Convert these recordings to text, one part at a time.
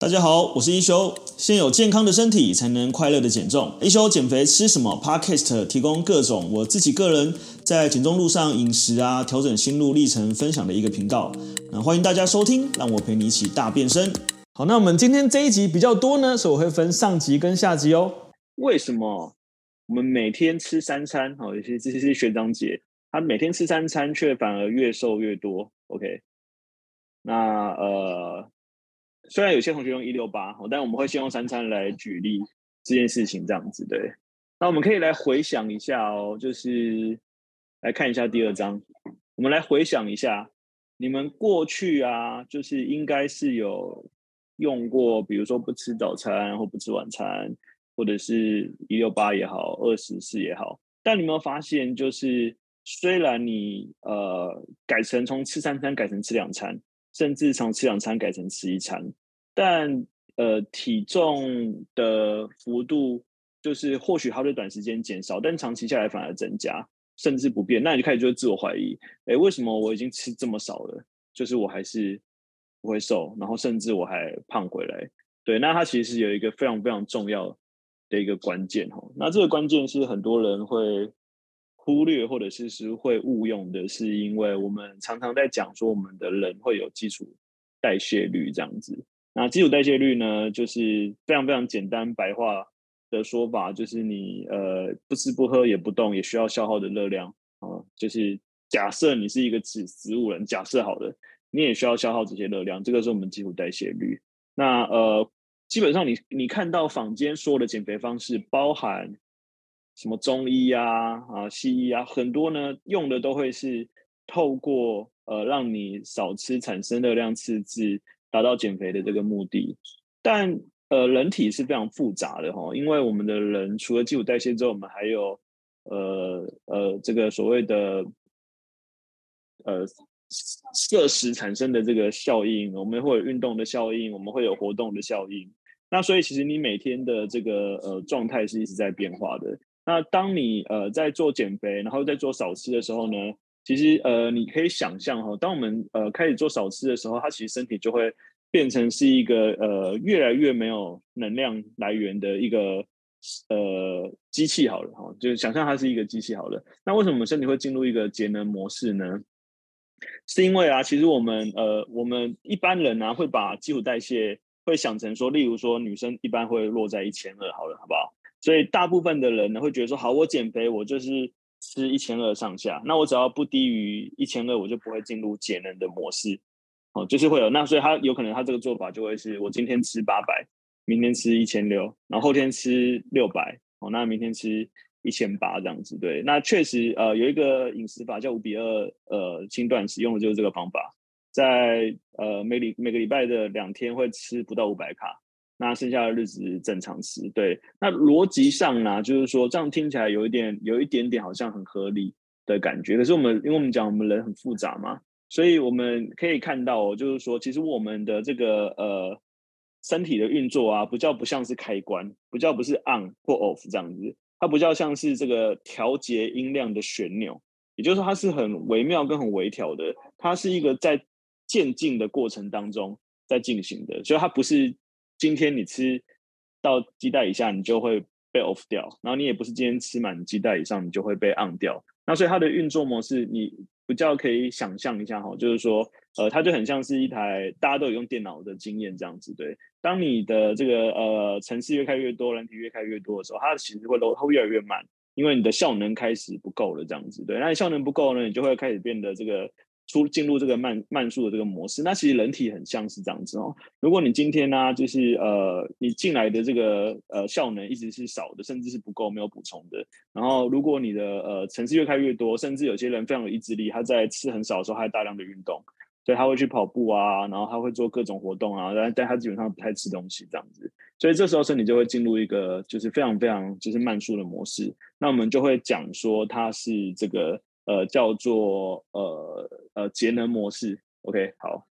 大家好，我是一休。先有健康的身体，才能快乐的减重。一休减肥吃什么？Podcast 提供各种我自己个人在减重路上饮食啊，调整心路历程分享的一个频道。那欢迎大家收听，让我陪你一起大变身。好，那我们今天这一集比较多呢，所以我会分上集跟下集哦。为什么我们每天吃三餐？好，有些这些是学长姐，他每天吃三餐却反而越瘦越多。OK，那呃。虽然有些同学用一六八，但我们会先用三餐来举例这件事情，这样子对。那我们可以来回想一下哦，就是来看一下第二章，我们来回想一下，你们过去啊，就是应该是有用过，比如说不吃早餐或不吃晚餐，或者是一六八也好，二十四也好，但你有没有发现，就是虽然你呃改成从吃三餐改成吃两餐，甚至从吃两餐改成吃一餐。但呃，体重的幅度就是或许它会短时间减少，但长期下来反而增加，甚至不变。那你就开始就会自我怀疑，哎，为什么我已经吃这么少了，就是我还是不会瘦，然后甚至我还胖回来。对，那它其实有一个非常非常重要的一个关键哈。那这个关键是很多人会忽略或者是是会误用的，是因为我们常常在讲说我们的人会有基础代谢率这样子。那基础代谢率呢，就是非常非常简单白话的说法，就是你呃不吃不喝也不动也需要消耗的热量啊，就是假设你是一个植植物人，假设好了，你也需要消耗这些热量，这个是我们基础代谢率。那呃，基本上你你看到坊间所有的减肥方式，包含什么中医啊啊西医啊，很多呢用的都会是透过呃让你少吃产生热量赤字。达到减肥的这个目的，但呃，人体是非常复杂的哈，因为我们的人除了基础代谢之后，我们还有呃呃这个所谓的呃摄食产生的这个效应，我们会有运动的效应，我们会有活动的效应。那所以其实你每天的这个呃状态是一直在变化的。那当你呃在做减肥，然后在做少吃的时候呢？其实，呃，你可以想象哈，当我们呃开始做少吃的时候，它其实身体就会变成是一个呃越来越没有能量来源的一个呃机器好了哈，就是想象它是一个机器好了。那为什么我们身体会进入一个节能模式呢？是因为啊，其实我们呃我们一般人呢、啊、会把基础代谢会想成说，例如说女生一般会落在一千二好了，好不好？所以大部分的人呢会觉得说，好，我减肥我就是。吃一千二上下，那我只要不低于一千二，我就不会进入节能的模式。哦，就是会有那，所以他有可能他这个做法就会是我今天吃八百，明天吃一千六，然后后天吃六百，哦，那明天吃一千八这样子。对，那确实呃有一个饮食法叫五比二呃轻断食，用的就是这个方法，在呃每礼每个礼拜的两天会吃不到五百卡。那剩下的日子正常吃，对。那逻辑上呢，就是说这样听起来有一点，有一点点好像很合理的感觉。可是我们，因为我们讲我们人很复杂嘛，所以我们可以看到，就是说，其实我们的这个呃身体的运作啊，不叫不像是开关，不叫不是 on 或 off 这样子，它不叫像是这个调节音量的旋钮，也就是说，它是很微妙跟很微调的，它是一个在渐进的过程当中在进行的，所以它不是。今天你吃到鸡蛋以下，你就会被 off 掉，然后你也不是今天吃满鸡蛋以上，你就会被 on 掉。那所以它的运作模式，你比较可以想象一下哈，就是说，呃，它就很像是一台大家都有用电脑的经验这样子，对。当你的这个呃城市越开越多，人体越开越多的时候，它的其实会它会越来越慢，因为你的效能开始不够了这样子，对。那你效能不够呢，你就会开始变得这个。出进入这个慢慢速的这个模式，那其实人体很像是这样子哦。如果你今天呢、就是呃，你进来的这个呃效能一直是少的，甚至是不够，没有补充的。然后如果你的呃层次越开越多，甚至有些人非常有意志力，他在吃很少的时候，还大量的运动，所以他会去跑步啊，然后他会做各种活动啊，但但他基本上不太吃东西这样子。所以这时候身体就会进入一个就是非常非常就是慢速的模式。那我们就会讲说它是这个。呃，叫做呃呃节能模式，OK，好。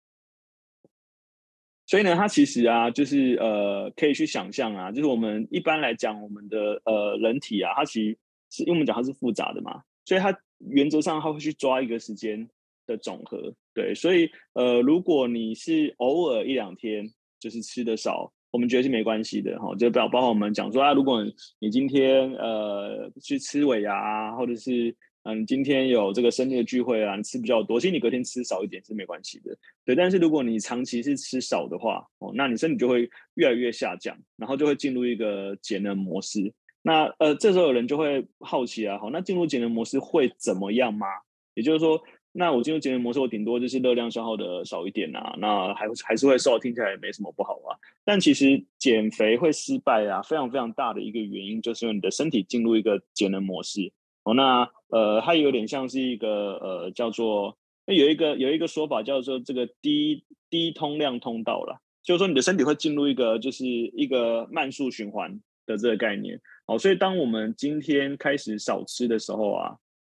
所以呢，它其实啊，就是呃，可以去想象啊，就是我们一般来讲，我们的呃人体啊，它其实是因为我们讲它是复杂的嘛，所以它原则上它会去抓一个时间的总和，对。所以呃，如果你是偶尔一两天。就是吃的少，我们觉得是没关系的哈。就包包括我们讲说啊，如果你今天呃去吃尾牙啊，或者是嗯、今天有这个生日聚会啊，你吃比较多，其实你隔天吃少一点是没关系的。对，但是如果你长期是吃少的话，哦，那你身体就会越来越下降，然后就会进入一个节能模式。那呃，这时候有人就会好奇啊，好，那进入节能模式会怎么样吗？也就是说。那我进入节能模式，我顶多就是热量消耗的少一点啊，那还还是会瘦，听起来也没什么不好啊。但其实减肥会失败啊，非常非常大的一个原因就是因为你的身体进入一个节能模式哦。那呃，它有点像是一个呃叫做，有一个有一个说法叫做这个低低通量通道了，就是说你的身体会进入一个就是一个慢速循环的这个概念。好，所以当我们今天开始少吃的时候啊。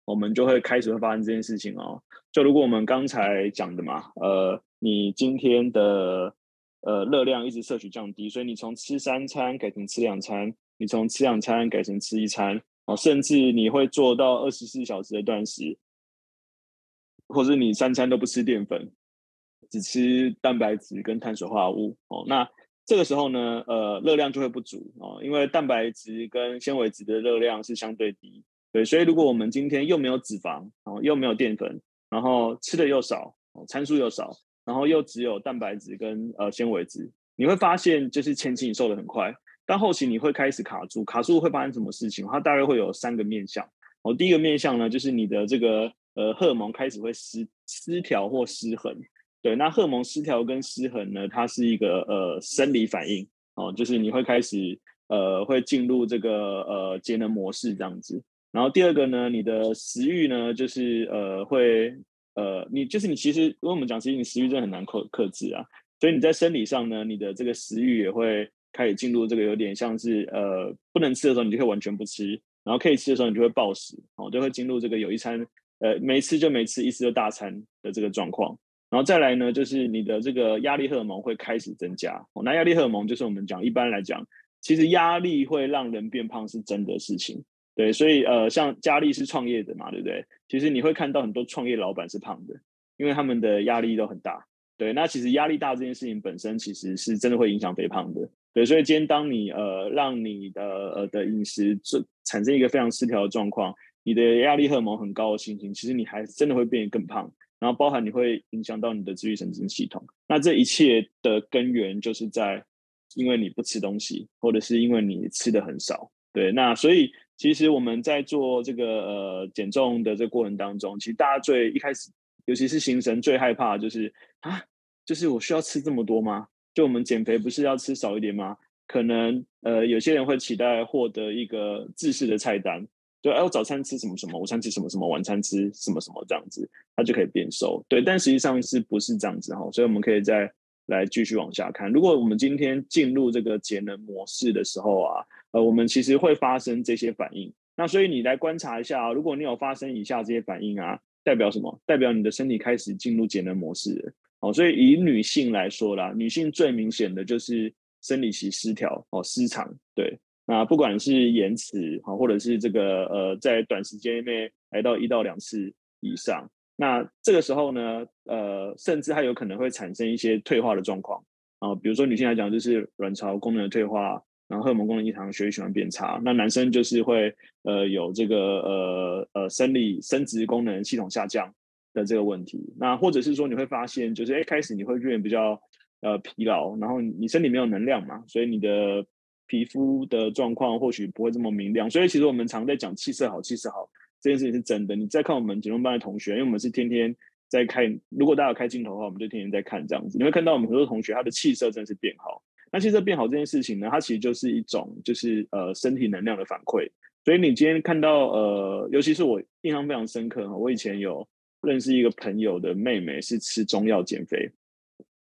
我们就会开始会发生这件事情哦。就如果我们刚才讲的嘛，呃，你今天的呃热量一直摄取降低，所以你从吃三餐改成吃两餐，你从吃两餐改成吃一餐，哦，甚至你会做到二十四小时的断食，或是你三餐都不吃淀粉，只吃蛋白质跟碳水化合物哦。那这个时候呢，呃，热量就会不足哦，因为蛋白质跟纤维质的热量是相对低。对，所以如果我们今天又没有脂肪，然哦，又没有淀粉，然后吃的又少，哦，参数又少，然后又只有蛋白质跟呃纤维质，你会发现就是前期你瘦的很快，但后期你会开始卡住，卡住会发生什么事情？它大概会有三个面向。哦，第一个面向呢，就是你的这个呃荷尔蒙开始会失失调或失衡。对，那荷尔蒙失调跟失衡呢，它是一个呃生理反应，哦，就是你会开始呃会进入这个呃节能模式这样子。然后第二个呢，你的食欲呢，就是呃会呃，你就是你其实，如果我们讲，其实你食欲真的很难克克制啊，所以你在生理上呢，你的这个食欲也会开始进入这个有点像是呃不能吃的时候，你就可以完全不吃，然后可以吃的时候，你就会暴食，哦，就会进入这个有一餐呃没吃就没吃，一吃就大餐的这个状况。然后再来呢，就是你的这个压力荷尔蒙会开始增加，哦，那压力荷尔蒙就是我们讲一般来讲，其实压力会让人变胖是真的事情。对，所以呃，像佳丽是创业的嘛，对不对？其实你会看到很多创业老板是胖的，因为他们的压力都很大。对，那其实压力大这件事情本身其实是真的会影响肥胖的。对，所以今天当你呃让你的呃的饮食这产生一个非常失调的状况，你的压力荷尔蒙很高的心情，其实你还真的会变得更胖，然后包含你会影响到你的自律神经系统。那这一切的根源就是在因为你不吃东西，或者是因为你吃的很少。对，那所以。其实我们在做这个呃减重的这个过程当中，其实大家最一开始，尤其是新生最害怕就是啊，就是我需要吃这么多吗？就我们减肥不是要吃少一点吗？可能呃有些人会期待获得一个制式的菜单，就，哎，我早餐吃什么什么，午餐吃什么什么，晚餐吃什么什么这样子，他就可以变瘦。对，但实际上是不是这样子哈？所以我们可以再来继续往下看。如果我们今天进入这个节能模式的时候啊。呃，我们其实会发生这些反应，那所以你来观察一下啊，如果你有发生以下这些反应啊，代表什么？代表你的身体开始进入节能模式。哦，所以以女性来说啦，女性最明显的就是生理期失调哦，失常。对，那不管是延迟啊，或者是这个呃，在短时间内来到一到两次以上，那这个时候呢，呃，甚至还有可能会产生一些退化的状况啊，比如说女性来讲，就是卵巢功能的退化。然后荷尔蒙功能异常，血液循环变差。那男生就是会呃有这个呃呃生理生殖功能系统下降的这个问题。那或者是说你会发现，就是一开始你会变比较呃疲劳，然后你身体没有能量嘛，所以你的皮肤的状况或许不会这么明亮。所以其实我们常在讲气色好，气色好这件事情是真的。你再看我们减重班的同学，因为我们是天天在看，如果大家有开镜头的话，我们就天天在看这样子，你会看到我们很多同学他的气色真的是变好。那气色变好这件事情呢，它其实就是一种就是呃身体能量的反馈。所以你今天看到呃，尤其是我印象非常深刻哈，我以前有认识一个朋友的妹妹是吃中药减肥。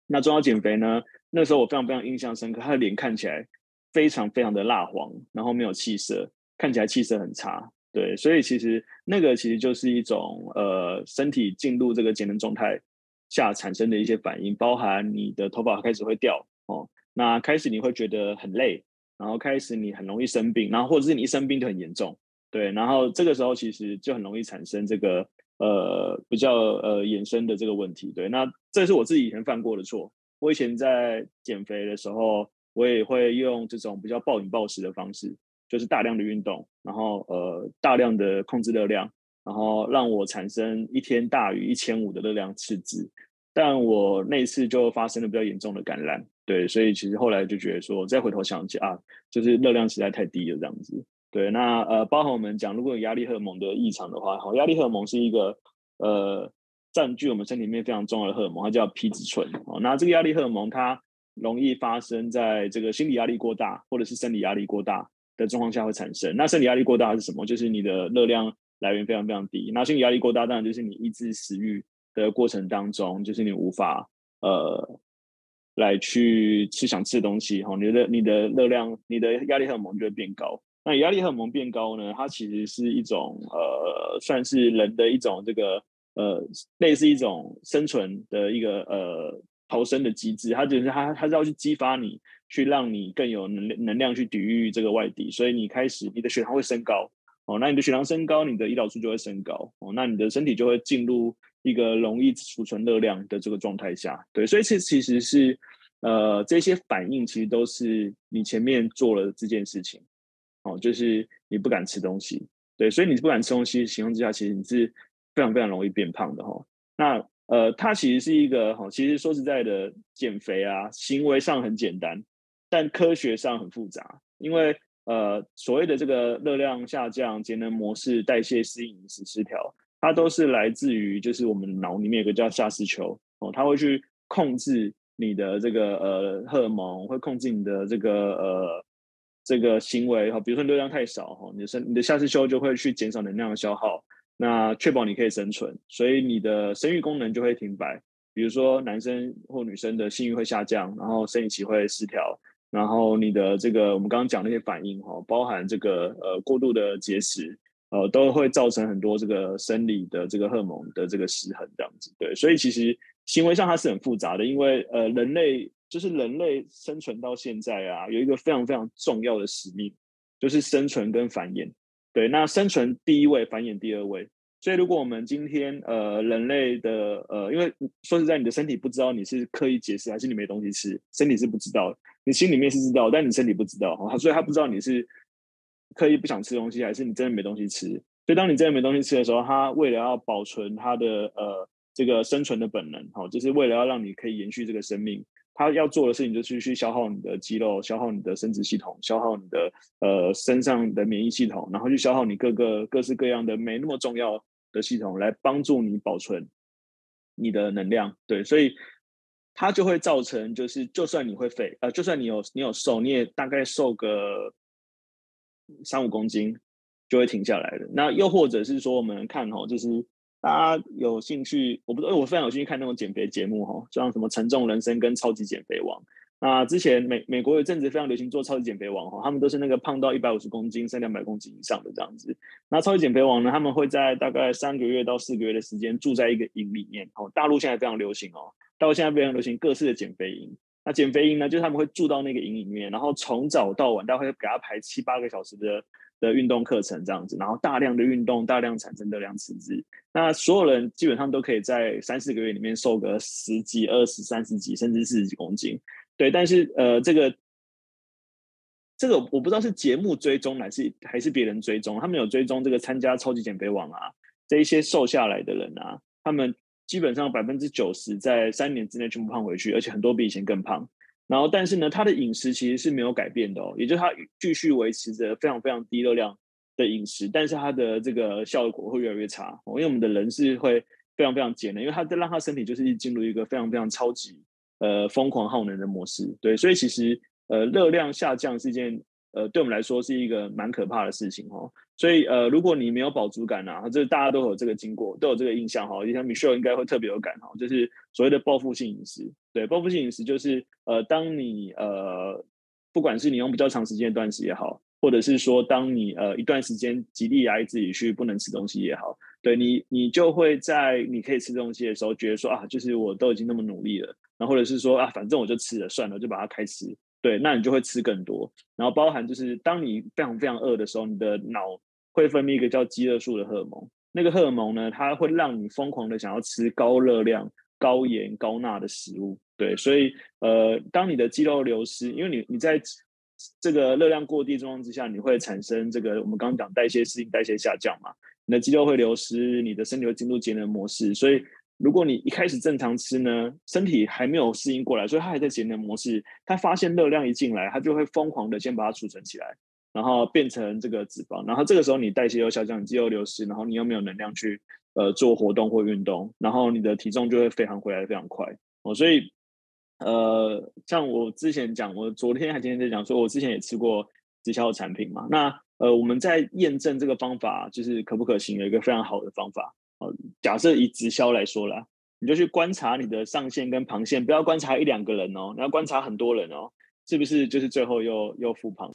那中药减肥呢，那时候我非常非常印象深刻，她的脸看起来非常非常的蜡黄，然后没有气色，看起来气色很差。对，所以其实那个其实就是一种呃身体进入这个节能状态下产生的一些反应，包含你的头发开始会掉哦。那开始你会觉得很累，然后开始你很容易生病，然后或者是你一生病就很严重，对，然后这个时候其实就很容易产生这个呃比较呃衍生的这个问题，对，那这是我自己以前犯过的错，我以前在减肥的时候，我也会用这种比较暴饮暴食的方式，就是大量的运动，然后呃大量的控制热量，然后让我产生一天大于一千五的热量赤字。但我那次就发生了比较严重的感染，对，所以其实后来就觉得说，再回头想起啊，就是热量实在太低了这样子。对，那呃，包含我们讲，如果有压力荷尔蒙的异常的话，好，压力荷尔蒙是一个呃占据我们身体里面非常重要的荷尔蒙，它叫皮质醇。哦，那这个压力荷尔蒙它容易发生在这个心理压力过大或者是生理压力过大的状况下会产生。那生理压力过大是什么？就是你的热量来源非常非常低。那心理压力过大当然就是你抑制食欲。的过程当中，就是你无法呃来去吃想吃的东西哈，你的你的热量、你的压力荷尔蒙就会变高。那压力荷尔蒙变高呢，它其实是一种呃，算是人的一种这个呃，类似一种生存的一个呃逃生的机制。它就是它它是要去激发你，去让你更有能能量去抵御这个外敌，所以你开始你的血糖会升高哦，那你的血糖升高，你的胰岛素就会升高哦，那你的身体就会进入。一个容易储存热量的这个状态下，对，所以其其实是，呃，这些反应其实都是你前面做了这件事情，哦，就是你不敢吃东西，对，所以你不敢吃东西的情况之下，其实你是非常非常容易变胖的哈、哦。那呃，它其实是一个哈，其实说实在的，减肥啊，行为上很简单，但科学上很复杂，因为呃，所谓的这个热量下降、节能模式、代谢适应、饮食失调。它都是来自于，就是我们脑里面有个叫下视丘哦，它会去控制你的这个呃荷尔蒙，会控制你的这个呃这个行为哈。比如说热量太少哈，你的身你的下次休就会去减少能量的消耗，那确保你可以生存，所以你的生育功能就会停摆。比如说男生或女生的性欲会下降，然后生理期会失调，然后你的这个我们刚刚讲那些反应哈，包含这个呃过度的节食。呃，都会造成很多这个生理的这个荷尔蒙的这个失衡，这样子，对，所以其实行为上它是很复杂的，因为呃，人类就是人类生存到现在啊，有一个非常非常重要的使命，就是生存跟繁衍，对，那生存第一位，繁衍第二位，所以如果我们今天呃人类的呃，因为说实在，你的身体不知道你是刻意节食还是你没东西吃，身体是不知道，你心里面是知道，但你身体不知道，哈，所以他不知道你是。刻意不想吃东西，还是你真的没东西吃？所以当你真的没东西吃的时候，它为了要保存它的呃这个生存的本能，好，就是为了要让你可以延续这个生命，他要做的事情就是去消耗你的肌肉，消耗你的生殖系统，消耗你的呃身上的免疫系统，然后去消耗你各个各式各样的没那么重要的系统，来帮助你保存你的能量。对，所以它就会造成，就是就算你会肥，呃，就算你有你有瘦，你也大概瘦个。三五公斤就会停下来的。那又或者是说，我们看哦，就是大家有兴趣，我不知道，我非常有兴趣看那种减肥节目哈，像什么《沉重人生》跟《超级减肥王》。那之前美美国有阵子非常流行做超级减肥王哈，他们都是那个胖到一百五十公斤、三两百公斤以上的这样子。那超级减肥王呢，他们会在大概三个月到四个月的时间住在一个营里面。哦，大陆现在非常流行哦，大陆现在非常流行各式的减肥营。那减肥营呢，就是他们会住到那个营里面，然后从早到晚，大概会给他排七八个小时的的运动课程这样子，然后大量的运动，大量产生热量赤字。那所有人基本上都可以在三四个月里面瘦个十几、二十、三十几，甚至四十几公斤。对，但是呃，这个这个我不知道是节目追踪还是还是别人追踪，他们有追踪这个参加超级减肥网啊，这一些瘦下来的人啊，他们。基本上百分之九十在三年之内全部胖回去，而且很多比以前更胖。然后，但是呢，他的饮食其实是没有改变的哦，也就是他继续维持着非常非常低热量的饮食，但是他的这个效果会越来越差哦。因为我们的人是会非常非常节能，因为他在让他身体就是进入一个非常非常超级呃疯狂耗能的模式。对，所以其实呃热量下降是一件呃对我们来说是一个蛮可怕的事情哦。所以，呃，如果你没有饱足感啊，这大家都有这个经过，都有这个印象哈。就像 Michelle 应该会特别有感哈，就是所谓的报复性饮食。对，报复性饮食就是，呃，当你呃，不管是你用比较长时间的断食也好，或者是说当你呃一段时间极力压抑自己去不能吃东西也好，对你，你就会在你可以吃东西的时候，觉得说啊，就是我都已经那么努力了，然后或者是说啊，反正我就吃了算了，就把它开吃。对，那你就会吃更多。然后包含就是当你非常非常饿的时候，你的脑会分泌一个叫饥饿素的荷尔蒙，那个荷尔蒙呢，它会让你疯狂的想要吃高热量、高盐高钠的食物。对，所以呃，当你的肌肉流失，因为你你在这个热量过低状况之下，你会产生这个我们刚刚讲代谢适应、代谢下降嘛，你的肌肉会流失，你的身体会进入节能模式，所以。如果你一开始正常吃呢，身体还没有适应过来，所以它还在节能模式。它发现热量一进来，它就会疯狂的先把它储存起来，然后变成这个脂肪。然后这个时候你代谢又下降，肌肉流失，然后你又没有能量去呃做活动或运动，然后你的体重就会非常回来非常快哦。所以呃，像我之前讲，我昨天还今天在讲，说我之前也吃过直销的产品嘛。那呃，我们在验证这个方法就是可不可行，有一个非常好的方法。假设以直销来说啦，你就去观察你的上线跟旁线，不要观察一两个人哦，你要观察很多人哦，是不是？就是最后又又复胖。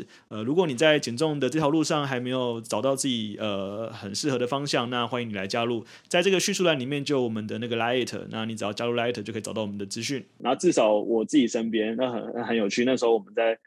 呃，如果你在减重的这条路上还没有找到自己呃很适合的方向，那欢迎你来加入，在这个叙述栏里面就有我们的那个 Light，那你只要加入 Light 就可以找到我们的资讯。然后至少我自己身边那很很有趣，那时候我们在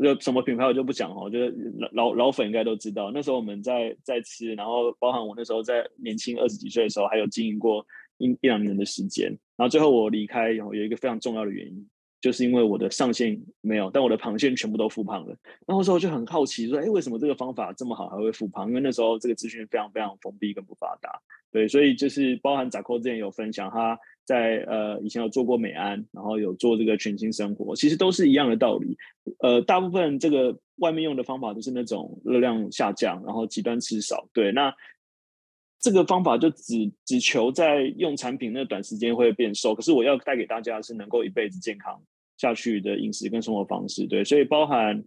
就什么品牌我就不讲哦，就是老老粉应该都知道，那时候我们在在吃，然后包含我那时候在年轻二十几岁的时候，还有经营过一一两年的时间，然后最后我离开有有一个非常重要的原因。就是因为我的上限没有，但我的螃蟹全部都复胖了。然后那时候就很好奇，说：“哎，为什么这个方法这么好还会复胖？”因为那时候这个资讯非常非常封闭跟不发达。对，所以就是包含扎克之前有分享，他在呃以前有做过美安，然后有做这个全新生活，其实都是一样的道理。呃，大部分这个外面用的方法都是那种热量下降，然后极端吃少。对，那这个方法就只只求在用产品那短时间会变瘦，可是我要带给大家是能够一辈子健康下去的饮食跟生活方式。对，所以包含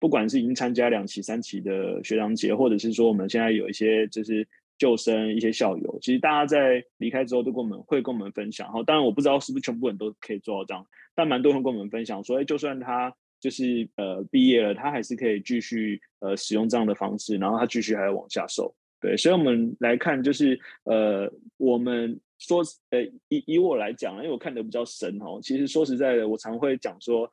不管是已经参加两期、三期的学长姐，或者是说我们现在有一些就是旧生、一些校友，其实大家在离开之后都跟我们会跟我们分享。哈，当然我不知道是不是全部人都可以做到这样，但蛮多人跟我们分享说，哎，就算他就是呃毕业了，他还是可以继续呃使用这样的方式，然后他继续还要往下瘦。对，所以我们来看，就是呃，我们说，呃，以以我来讲，因为我看的比较神哦。其实说实在的，我常会讲说，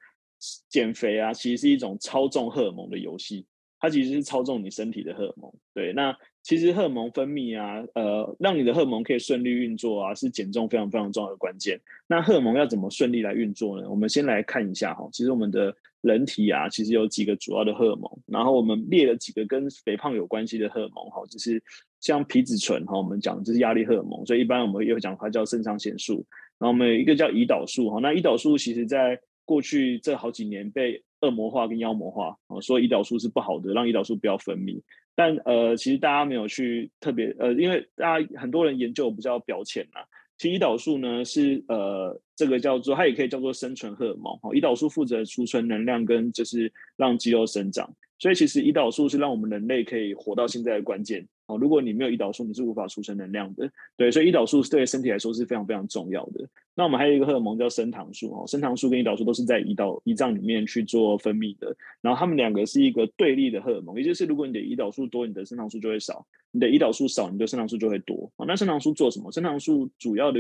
减肥啊，其实是一种操纵荷尔蒙的游戏，它其实是操纵你身体的荷尔蒙。对，那其实荷尔蒙分泌啊，呃，让你的荷尔蒙可以顺利运作啊，是减重非常非常重要的关键。那荷尔蒙要怎么顺利来运作呢？我们先来看一下哈，其实我们的。人体啊，其实有几个主要的荷尔蒙，然后我们列了几个跟肥胖有关系的荷尔蒙，哈，就是像皮质醇，哈，我们讲就是压力荷尔蒙，所以一般我们也会讲它叫肾上腺素，然后我们有一个叫胰岛素，哈，那胰岛素其实在过去这好几年被恶魔化跟妖魔化，啊，说胰岛素是不好的，让胰岛素不要分泌，但呃，其实大家没有去特别呃，因为大家很多人研究比较表浅嘛。其实胰岛素呢是呃，这个叫做它也可以叫做生存荷尔蒙哈。胰岛素负责储存能量跟就是让肌肉生长，所以其实胰岛素是让我们人类可以活到现在的关键。哦，如果你没有胰岛素，你是无法储存能量的。对，所以胰岛素是对身体来说是非常非常重要的。那我们还有一个荷尔蒙叫升糖素哦，升糖素跟胰岛素都是在胰岛胰脏里面去做分泌的。然后它们两个是一个对立的荷尔蒙，也就是如果你的胰岛素多，你的升糖素就会少；你的胰岛素少，你的升糖素就会多。哦，那升糖素做什么？升糖素主要的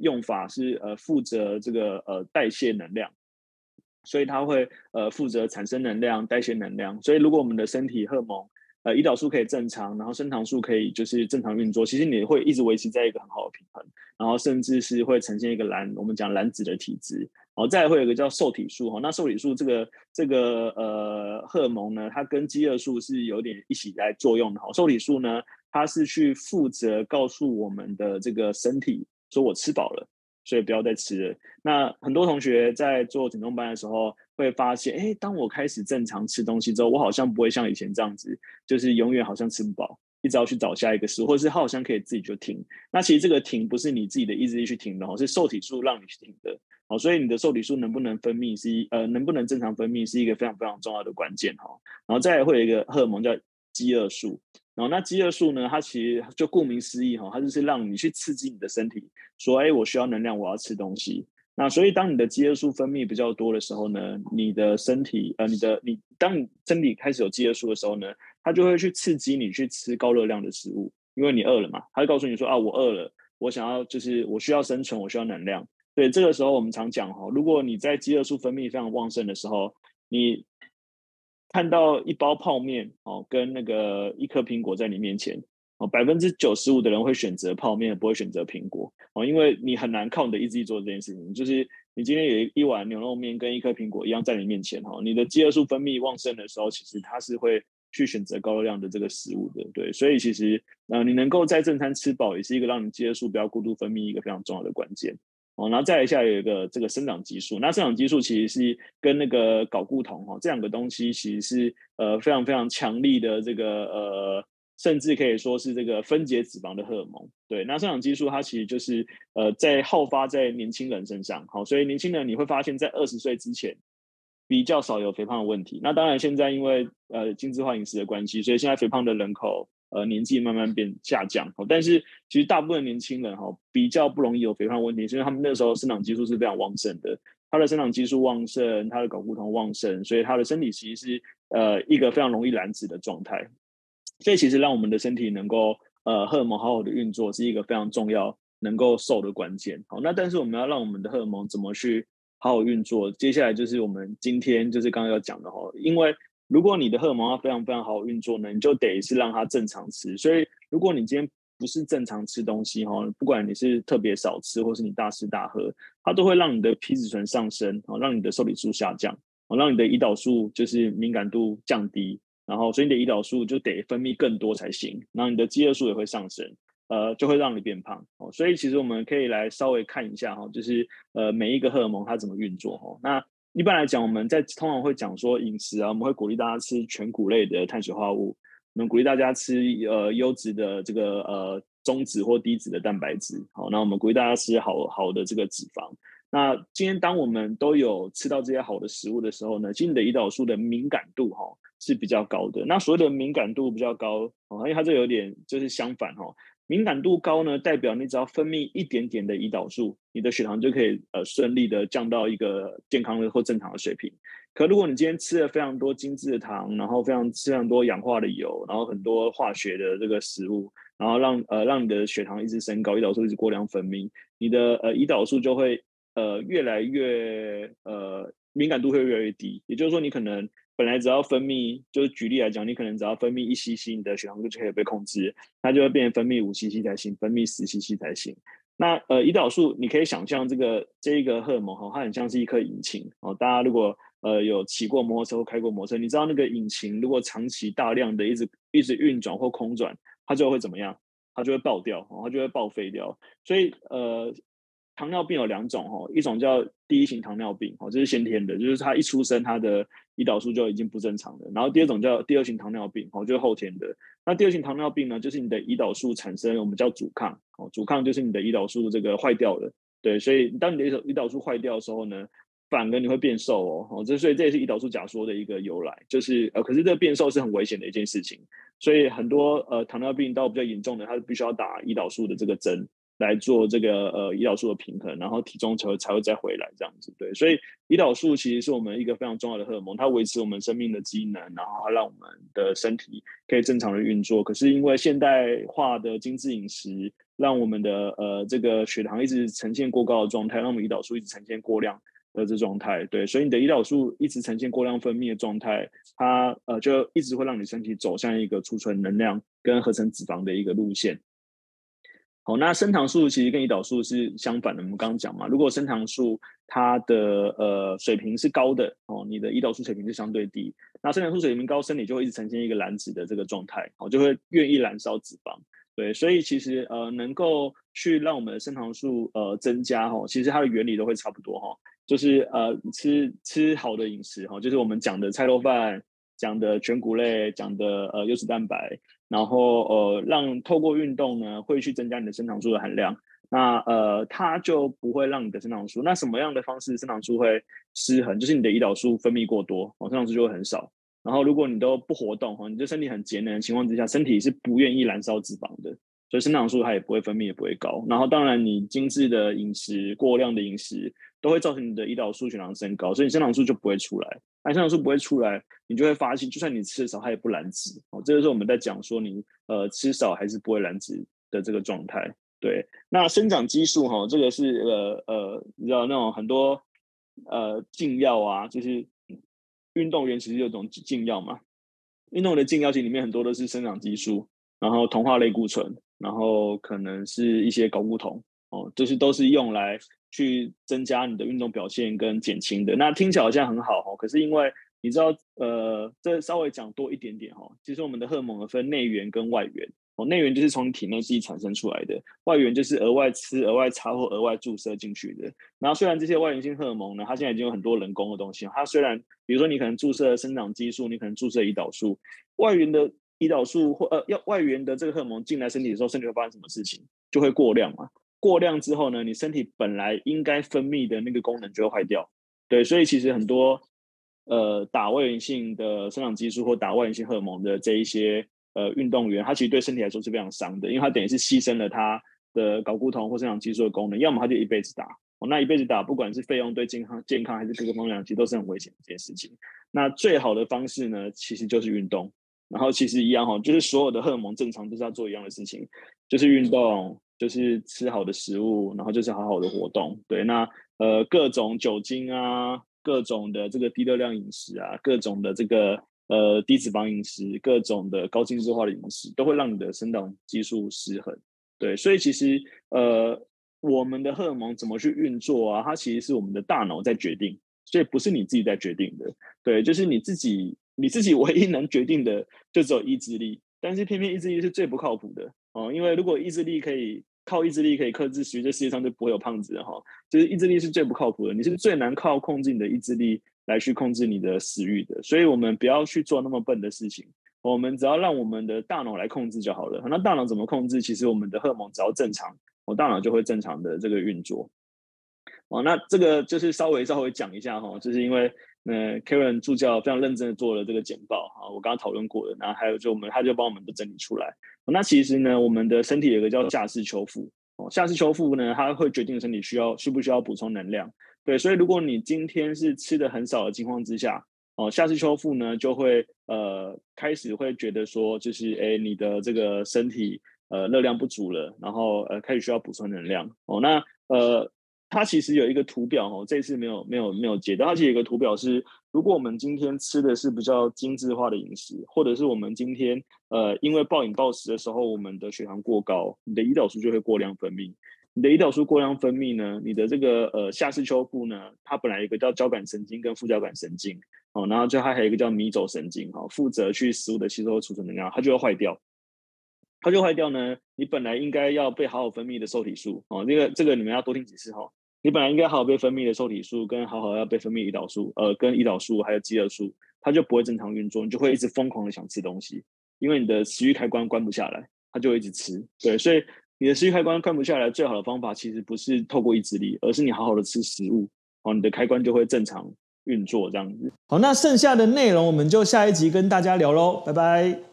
用法是呃负责这个呃代谢能量，所以它会呃负责产生能量、代谢能量。所以如果我们的身体荷尔蒙呃，胰岛素可以正常，然后升糖素可以就是正常运作，其实你会一直维持在一个很好的平衡，然后甚至是会呈现一个蓝，我们讲蓝紫的体质。然后再会有一个叫受体素哈，那受体素这个这个呃荷尔蒙呢，它跟饥饿素是有点一起来作用的哈。受体素呢，它是去负责告诉我们的这个身体说我吃饱了，所以不要再吃了。那很多同学在做减重班的时候。会发现，哎，当我开始正常吃东西之后，我好像不会像以前这样子，就是永远好像吃不饱，一直要去找下一个食，或者是好像可以自己就停。那其实这个停不是你自己的意志力去停的哦，是受体素让你去停的。哦，所以你的受体素能不能分泌是一呃能不能正常分泌是一个非常非常重要的关键哈。然后再来会有一个荷尔蒙叫饥饿素，然后那饥饿素呢，它其实就顾名思义哈，它就是让你去刺激你的身体，说，哎，我需要能量，我要吃东西。那所以当你的饥饿素分泌比较多的时候呢，你的身体呃，你的你当你身体开始有饥饿素的时候呢，它就会去刺激你去吃高热量的食物，因为你饿了嘛，它就告诉你说啊，我饿了，我想要就是我需要生存，我需要能量。对，这个时候我们常讲哈，如果你在饥饿素分泌非常旺盛的时候，你看到一包泡面哦，跟那个一颗苹果在你面前哦，百分之九十五的人会选择泡面，不会选择苹果哦，因为你很难靠你的意志力做这件事情。就是你今天有一碗牛肉面跟一颗苹果一样在你面前哈，你的饥饿素分泌旺盛的时候，其实它是会去选择高热量的这个食物的。对，所以其实呃，你能够在正餐吃饱，也是一个让你饥饿素不要过度分泌一个非常重要的关键。哦，然后再来下有一个这个生长激素，那生长激素其实是跟那个睾固酮哈这两个东西其实是呃非常非常强力的这个呃，甚至可以说是这个分解脂肪的荷尔蒙。对，那生长激素它其实就是呃在好发在年轻人身上，好，所以年轻人你会发现在二十岁之前比较少有肥胖的问题。那当然现在因为呃精致化饮食的关系，所以现在肥胖的人口。呃，年纪慢慢变下降，但是其实大部分年轻人哈比较不容易有肥胖问题，是因为他们那时候生长激素是非常旺盛的，他的生长激素旺盛，他的睾固酮旺盛，所以他的身体其实是呃一个非常容易燃脂的状态。所以其实让我们的身体能够呃荷尔蒙好好的运作，是一个非常重要能够瘦的关键。好，那但是我们要让我们的荷尔蒙怎么去好好运作？接下来就是我们今天就是刚刚要讲的哈，因为。如果你的荷尔蒙要非常非常好运作呢，你就得是让它正常吃。所以，如果你今天不是正常吃东西哈，不管你是特别少吃，或是你大吃大喝，它都会让你的皮质醇上升，啊，让你的瘦体素下降，啊，让你的胰岛素就是敏感度降低，然后所以你的胰岛素就得分泌更多才行，然后你的饥饿素也会上升，呃，就会让你变胖。哦，所以其实我们可以来稍微看一下哈，就是呃每一个荷尔蒙它怎么运作哈，那。一般来讲，我们在通常会讲说饮食啊，我们会鼓励大家吃全谷类的碳水化合物，我们鼓励大家吃呃优质的这个呃中脂或低脂的蛋白质。好，那我们鼓励大家吃好好的这个脂肪。那今天当我们都有吃到这些好的食物的时候呢，其实你的胰岛素的敏感度哈是比较高的。那所谓的敏感度比较高哦，因为它这有点就是相反哈。敏感度高呢，代表你只要分泌一点点的胰岛素，你的血糖就可以呃顺利的降到一个健康的或正常的水平。可如果你今天吃了非常多精致的糖，然后非常吃非常多氧化的油，然后很多化学的这个食物，然后让呃让你的血糖一直升高，胰岛素一直过量分泌，你的呃胰岛素就会呃越来越呃敏感度会越来越低。也就是说，你可能。本来只要分泌，就是举例来讲，你可能只要分泌一 cc，你的血糖就可以被控制，它就会变成分泌五 cc 才行，分泌十 cc 才行。那呃，胰岛素你可以想象这个这一个荷尔蒙哈，它很像是一颗引擎哦。大家如果呃有骑过摩托车或开过摩托车，你知道那个引擎如果长期大量的一直一直运转或空转，它就会怎么样？它就会爆掉，它就会报废掉。所以呃。糖尿病有两种哈，一种叫第一型糖尿病哦，这是先天的，就是他一出生他的胰岛素就已经不正常了。然后第二种叫第二型糖尿病哦，就是后天的。那第二型糖尿病呢，就是你的胰岛素产生我们叫阻抗哦，阻抗就是你的胰岛素这个坏掉了。对，所以当你的胰岛素坏掉的时候呢，反而你会变瘦哦。哦，这所以这也是胰岛素假说的一个由来，就是呃，可是这个变瘦是很危险的一件事情。所以很多呃糖尿病到比较严重的，他必须要打胰岛素的这个针。来做这个呃胰岛素的平衡，然后体重才会才会再回来这样子，对，所以胰岛素其实是我们一个非常重要的荷尔蒙，它维持我们生命的机能，然后它让我们的身体可以正常的运作。可是因为现代化的精致饮食，让我们的呃这个血糖一直呈现过高的状态，让我们胰岛素一直呈现过量的这状态，对，所以你的胰岛素一直呈现过量分泌的状态，它呃就一直会让你身体走向一个储存能量跟合成脂肪的一个路线。哦，那升糖素其实跟胰岛素是相反的。我们刚刚讲嘛，如果升糖素它的呃水平是高的，哦，你的胰岛素水平是相对低。那升糖素水平高，身体就会一直呈现一个燃脂的这个状态，哦，就会愿意燃烧脂肪。对，所以其实呃能够去让我们的升糖素呃增加，哈、其实它的原理都会差不多，哈、就是呃吃吃好的饮食，哈、就是我们讲的菜肉饭。讲的全谷类，讲的呃优质蛋白，然后呃让透过运动呢，会去增加你的升糖素的含量，那呃它就不会让你的升糖素，那什么样的方式升糖素会失衡？就是你的胰岛素分泌过多，哦升糖素就会很少，然后如果你都不活动哈，你的身体很节能的情况之下，身体是不愿意燃烧脂肪的，所以升糖素它也不会分泌，也不会高。然后当然你精致的饮食、过量的饮食都会造成你的胰岛素、血糖升高，所以你升糖素就不会出来。那升糖素不会出来，你就会发现，就算你吃的少，它也不燃脂。哦，这个是我们在讲说你呃吃少还是不会燃脂的这个状态。对，那生长激素哈，这个是呃呃，你知道那种很多呃禁药啊，就是运动员其实有种禁药嘛，运动员的禁药其实里面很多都是生长激素，然后同化类固醇，然后可能是一些睾固酮哦，这些都是用来去增加你的运动表现跟减轻的。那听起来好像很好哈，可是因为你知道呃，这稍微讲多一点点哈，其实我们的荷尔蒙分内源跟外源。哦，内源就是从体内自己产生出来的，外源就是额外吃、额外擦或额外注射进去的。然后虽然这些外源性荷尔蒙呢，它现在已经有很多人工的东西，它虽然比如说你可能注射生长激素，你可能注射胰岛素，外源的胰岛素或呃要外源的这个荷尔蒙进来身体的时候，身体会发生什么事情？就会过量嘛。过量之后呢，你身体本来应该分泌的那个功能就会坏掉。对，所以其实很多呃打外源性的生长激素或打外源性荷尔蒙的这一些。呃，运动员他其实对身体来说是非常伤的，因为他等于是牺牲了他的睾固酮或生长激素的功能，要么他就一辈子打哦，那一辈子打，不管是费用对健康、健康还是各个方面，其实都是很危险的一件事情。那最好的方式呢，其实就是运动，然后其实一样哈，就是所有的荷尔蒙正常都是要做一样的事情，就是运动，就是吃好的食物，然后就是好好的活动。对，那呃各种酒精啊，各种的这个低热量饮食啊，各种的这个。呃，低脂肪饮食，各种的高精致化的饮食，都会让你的生长激素失衡。对，所以其实呃，我们的荷尔蒙怎么去运作啊？它其实是我们的大脑在决定，所以不是你自己在决定的。对，就是你自己，你自己 唯一能决定的就只有意志力，但是偏偏意志力是最不靠谱的哦。因为如果意志力可以靠意志力可以克制食欲，这世界上就不会有胖子的哈。就是意志力是最不靠谱的，你是最难靠控制你的意志力。来去控制你的食欲的，所以我们不要去做那么笨的事情，我们只要让我们的大脑来控制就好了。那大脑怎么控制？其实我们的荷尔蒙只要正常，我大脑就会正常的这个运作。哦，那这个就是稍微稍微讲一下哈，就是因为那，Karen 助教非常认真的做了这个简报啊，我刚刚讨论过的，然后还有就我们他就帮我们都整理出来。那其实呢，我们的身体有个叫夏氏修复哦，夏氏修复呢，它会决定身体需要需不需要补充能量。对，所以如果你今天是吃的很少的情况之下，哦，夏氏修复呢就会呃开始会觉得说，就是哎，你的这个身体呃热量不足了，然后呃开始需要补充能量哦。那呃，它其实有一个图表哦，这次没有没有没有截到，它其实有一个图表是，如果我们今天吃的是比较精致化的饮食，或者是我们今天呃因为暴饮暴食的时候，我们的血糖过高，你的胰岛素就会过量分泌。你的胰岛素过量分泌呢，你的这个呃夏氏秋腹呢，它本来有一个叫交感神经跟副交感神经哦，然后就它还有一个叫迷走神经哈，负责去食物的吸收和储存能量，它就会坏掉。它就坏掉呢，你本来应该要被好好分泌的受体素哦，这个这个你们要多听几次哈。你本来应该好好被分泌的受体素跟好好要被分泌胰岛素，呃，跟胰岛素还有饥饿素，它就不会正常运作，你就会一直疯狂的想吃东西，因为你的食欲开关关不下来，它就会一直吃。对，所以。你的食欲开关关不下来，最好的方法其实不是透过意志力，而是你好好的吃食物，哦，你的开关就会正常运作这样子。好，那剩下的内容我们就下一集跟大家聊喽，拜拜。